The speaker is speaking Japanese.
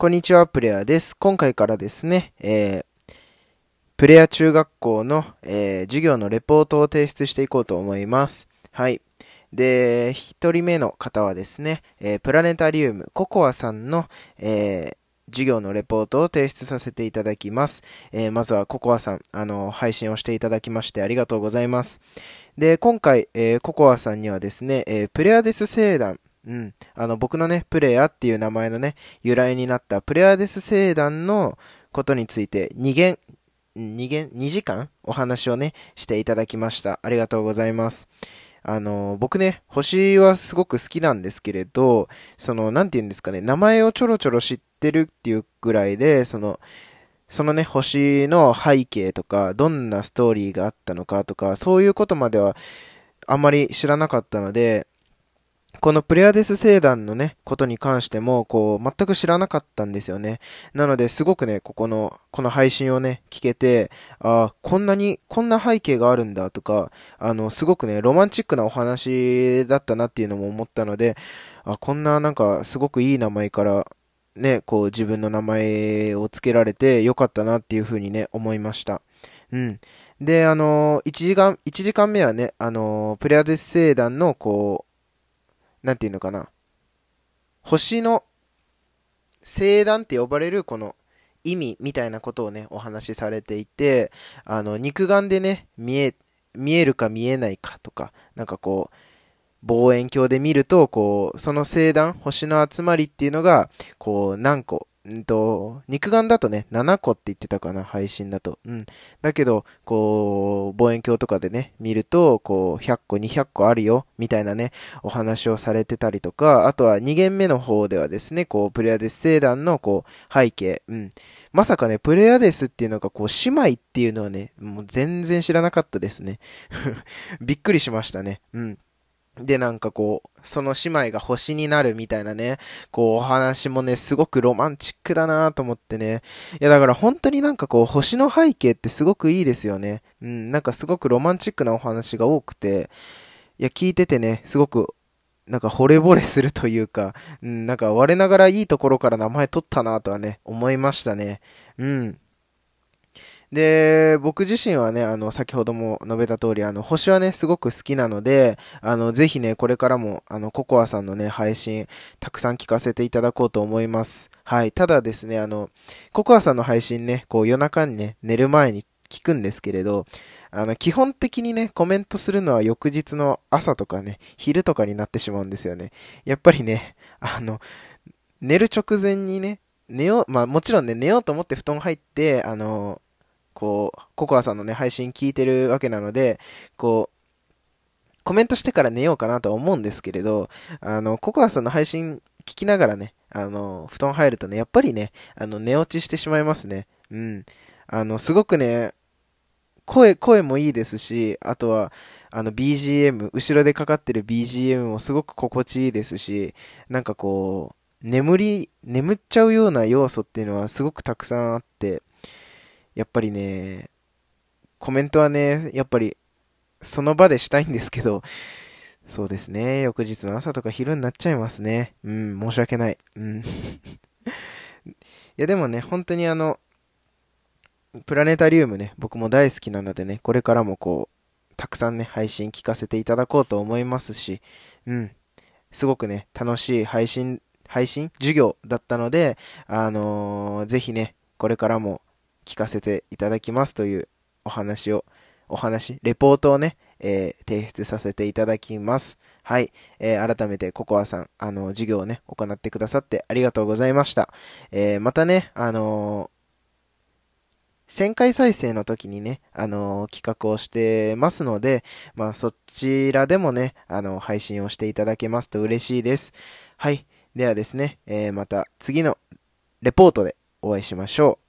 こんにちは、プレイヤーです。今回からですね、えー、プレイヤー中学校の、えー、授業のレポートを提出していこうと思います。はい。で、一人目の方はですね、えー、プラネタリウムココアさんの、えー、授業のレポートを提出させていただきます。えー、まずはココアさん、あの、配信をしていただきましてありがとうございます。で、今回、えー、ココアさんにはですね、えー、プレアデス星団、うん。あの、僕のね、プレイヤーっていう名前のね、由来になったプレアデス星団のことについて2限、2限、2時間お話をね、していただきました。ありがとうございます。あの、僕ね、星はすごく好きなんですけれど、その、なんて言うんですかね、名前をちょろちょろ知ってるっていうぐらいで、その、そのね、星の背景とか、どんなストーリーがあったのかとか、そういうことまではあんまり知らなかったので、このプレアデス星団のね、ことに関しても、こう、全く知らなかったんですよね。なので、すごくね、ここの、この配信をね、聞けて、ああ、こんなに、こんな背景があるんだとか、あの、すごくね、ロマンチックなお話だったなっていうのも思ったので、あ、こんななんか、すごくいい名前から、ね、こう、自分の名前を付けられてよかったなっていうふうにね、思いました。うん。で、あの1時間、1時間目はね、あのプレアデス星団の、こう、なんていうのかな。星の星団って呼ばれるこの意味みたいなことをね、お話しされていて、あの、肉眼でね、見え、見えるか見えないかとか、なんかこう、望遠鏡で見ると、こう、その星団、星の集まりっていうのが、こう、何個、んと、肉眼だとね、7個って言ってたかな、配信だと。うん。だけど、こう、望遠鏡とかでね、見ると、こう、100個、200個あるよ、みたいなね、お話をされてたりとか、あとは2限目の方ではですね、こう、プレアデス星団の、こう、背景、うん。まさかね、プレアデスっていうのが、こう、姉妹っていうのはね、もう全然知らなかったですね。びっくりしましたね。うん。で、なんかこう、その姉妹が星になるみたいなね、こう、お話もね、すごくロマンチックだなと思ってね。いや、だから本当になんかこう、星の背景ってすごくいいですよね。うん、なんかすごくロマンチックなお話が多くて、いや、聞いててね、すごく、なんか惚れ惚れするというか、うん、なんか我ながらいいところから名前取ったなとはね、思いましたね。うん。で、僕自身はね、あの、先ほども述べた通り、あの、星はね、すごく好きなので、あの、ぜひね、これからも、あの、ココアさんのね、配信、たくさん聞かせていただこうと思います。はい。ただですね、あの、ココアさんの配信ね、こう、夜中にね、寝る前に聞くんですけれど、あの、基本的にね、コメントするのは翌日の朝とかね、昼とかになってしまうんですよね。やっぱりね、あの、寝る直前にね、寝よう、まあもちろんね、寝ようと思って布団入って、あの、こう、ココアさんのね、配信聞いてるわけなので、こう、コメントしてから寝ようかなとは思うんですけれど、あの、ココアさんの配信聞きながらね、あの、布団入るとね、やっぱりね、あの、寝落ちしてしまいますね。うん。あの、すごくね、声、声もいいですし、あとは、あの BGM、後ろでかかってる BGM もすごく心地いいですし、なんかこう、眠り、眠っちゃうような要素っていうのはすごくたくさんあって、やっぱりね、コメントはね、やっぱり、その場でしたいんですけど、そうですね、翌日の朝とか昼になっちゃいますね。うん、申し訳ない。うん。いや、でもね、本当にあの、プラネタリウムね、僕も大好きなのでね、これからもこう、たくさんね、配信聞かせていただこうと思いますし、うん、すごくね、楽しい配信、配信授業だったので、あのー、ぜひね、これからも聞かせていただきますというお話を、お話、レポートをね、えー、提出させていただきます。はい。えー、改めてココアさん、あの、授業をね、行ってくださってありがとうございました。えー、またね、あの1000回再生の時にね、あの企画をしてますので、まあ、そちらでもね、あの、配信をしていただけますと嬉しいです。はい。ではですね、えまた次のレポートでお会いしましょう。